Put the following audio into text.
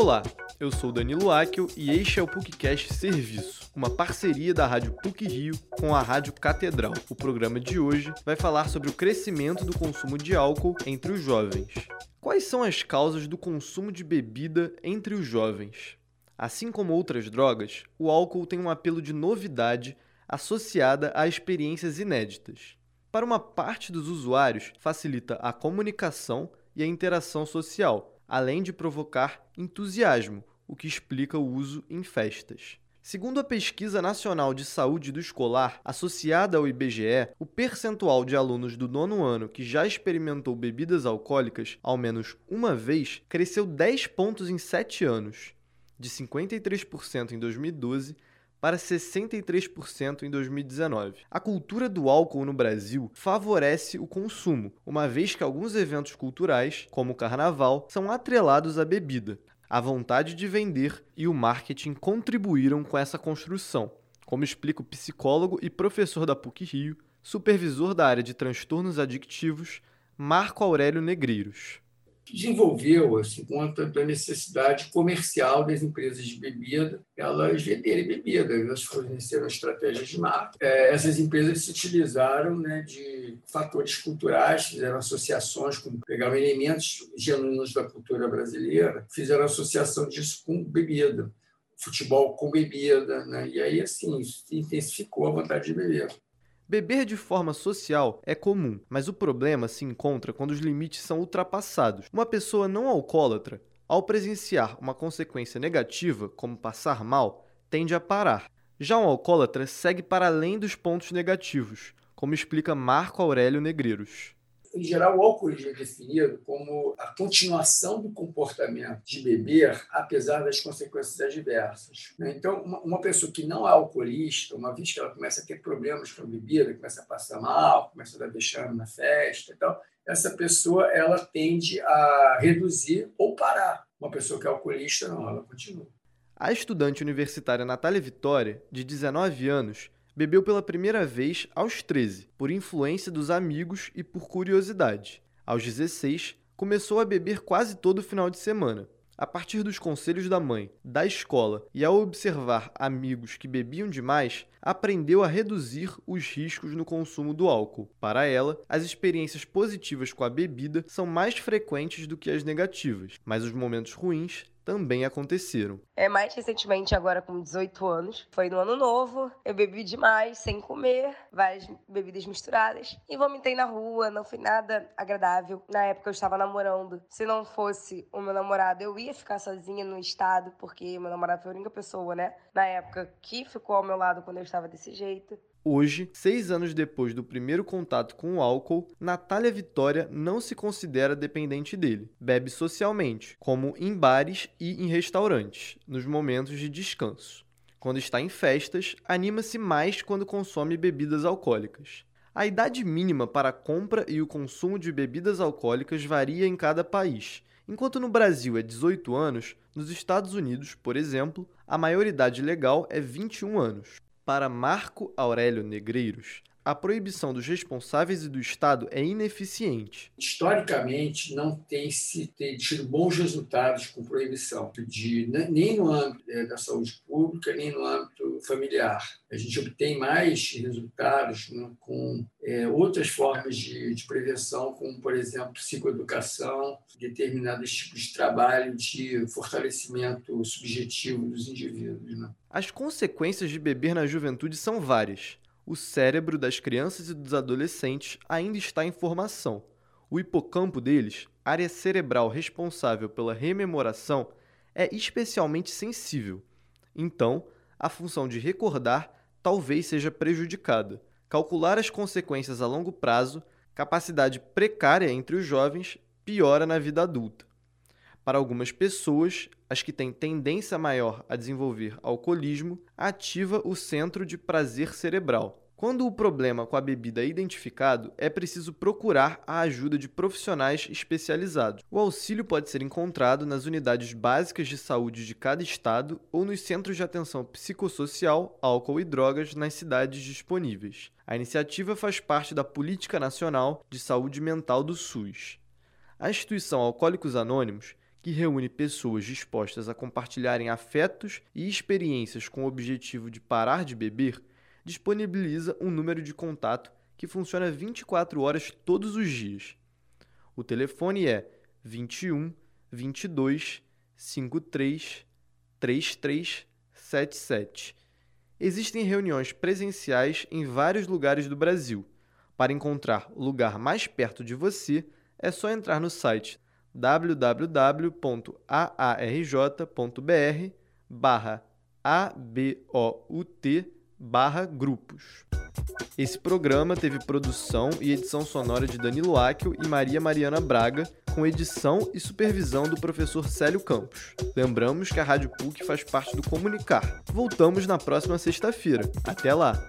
Olá, eu sou Danilo Akel e este é o PUCcast Serviço, uma parceria da Rádio PUC Rio com a Rádio Catedral. O programa de hoje vai falar sobre o crescimento do consumo de álcool entre os jovens. Quais são as causas do consumo de bebida entre os jovens? Assim como outras drogas, o álcool tem um apelo de novidade associada a experiências inéditas. Para uma parte dos usuários, facilita a comunicação e a interação social, além de provocar entusiasmo, o que explica o uso em festas. Segundo a Pesquisa Nacional de Saúde do Escolar, associada ao IBGE, o percentual de alunos do nono ano que já experimentou bebidas alcoólicas ao menos uma vez cresceu 10 pontos em 7 anos, de 53% em 2012 para 63% em 2019. A cultura do álcool no Brasil favorece o consumo, uma vez que alguns eventos culturais, como o carnaval, são atrelados à bebida. A vontade de vender e o marketing contribuíram com essa construção, como explica o psicólogo e professor da PUC Rio, supervisor da área de transtornos adictivos, Marco Aurélio Negreiros desenvolveu assim, conta da necessidade comercial das empresas de bebida, elas venderem bebida, elas forneceram estratégias de marketing. É, essas empresas se utilizaram né, de fatores culturais, fizeram associações, com, pegaram elementos genuínos da cultura brasileira, fizeram associação disso com bebida, futebol com bebida, né? e aí assim intensificou a vontade de beber. Beber de forma social é comum, mas o problema se encontra quando os limites são ultrapassados. Uma pessoa não alcoólatra, ao presenciar uma consequência negativa, como passar mal, tende a parar. Já um alcoólatra segue para além dos pontos negativos, como explica Marco Aurélio Negreiros em geral, o alcoolismo é definido como a continuação do comportamento de beber, apesar das consequências adversas. Né? Então, uma pessoa que não é alcoolista, uma vez que ela começa a ter problemas com a bebida, começa a passar mal, começa a dar na festa e essa pessoa ela tende a reduzir ou parar. Uma pessoa que é alcoolista, não, ela continua. A estudante universitária Natália Vitória, de 19 anos, bebeu pela primeira vez aos 13, por influência dos amigos e por curiosidade. Aos 16, começou a beber quase todo final de semana. A partir dos conselhos da mãe, da escola e ao observar amigos que bebiam demais, aprendeu a reduzir os riscos no consumo do álcool. Para ela, as experiências positivas com a bebida são mais frequentes do que as negativas, mas os momentos ruins também aconteceram. É mais recentemente, agora com 18 anos, foi no ano novo, eu bebi demais, sem comer, várias bebidas misturadas e vomitei na rua, não foi nada agradável. Na época eu estava namorando. Se não fosse o meu namorado, eu ia ficar sozinha no estado, porque meu namorado foi a única pessoa, né, na época que ficou ao meu lado quando eu estava desse jeito. Hoje, seis anos depois do primeiro contato com o álcool, Natália Vitória não se considera dependente dele. Bebe socialmente, como em bares e em restaurantes, nos momentos de descanso. Quando está em festas, anima-se mais quando consome bebidas alcoólicas. A idade mínima para a compra e o consumo de bebidas alcoólicas varia em cada país. Enquanto no Brasil é 18 anos, nos Estados Unidos, por exemplo, a maioridade legal é 21 anos. Para Marco Aurélio Negreiros, a proibição dos responsáveis e do Estado é ineficiente. Historicamente, não tem se tido bons resultados com proibição, de, nem no âmbito eh, da saúde pública, nem no âmbito familiar. A gente obtém mais resultados né, com é, outras formas de, de, prevenção, como, por exemplo, psicoeducação, determinados tipos de trabalho de fortalecimento subjetivo dos indivíduos. Né? As consequências de beber na juventude são várias o cérebro das crianças e dos adolescentes ainda está em formação. O hipocampo deles, área cerebral responsável pela rememoração, é especialmente sensível. Então, a função de recordar talvez seja prejudicada. Calcular as consequências a longo prazo, capacidade precária entre os jovens, piora na vida adulta. Para algumas pessoas, as que têm tendência maior a desenvolver alcoolismo, ativa o centro de prazer cerebral. Quando o problema com a bebida é identificado, é preciso procurar a ajuda de profissionais especializados. O auxílio pode ser encontrado nas unidades básicas de saúde de cada estado ou nos centros de atenção psicossocial, álcool e drogas nas cidades disponíveis. A iniciativa faz parte da Política Nacional de Saúde Mental do SUS. A instituição Alcoólicos Anônimos que reúne pessoas dispostas a compartilharem afetos e experiências com o objetivo de parar de beber, disponibiliza um número de contato que funciona 24 horas todos os dias. O telefone é 21 22 53 33 77. Existem reuniões presenciais em vários lugares do Brasil. Para encontrar o lugar mais perto de você, é só entrar no site www.aarj.br barra ABOUT barra grupos. Esse programa teve produção e edição sonora de Danilo Áquio e Maria Mariana Braga, com edição e supervisão do professor Célio Campos. Lembramos que a Rádio PUC faz parte do Comunicar. Voltamos na próxima sexta-feira. Até lá!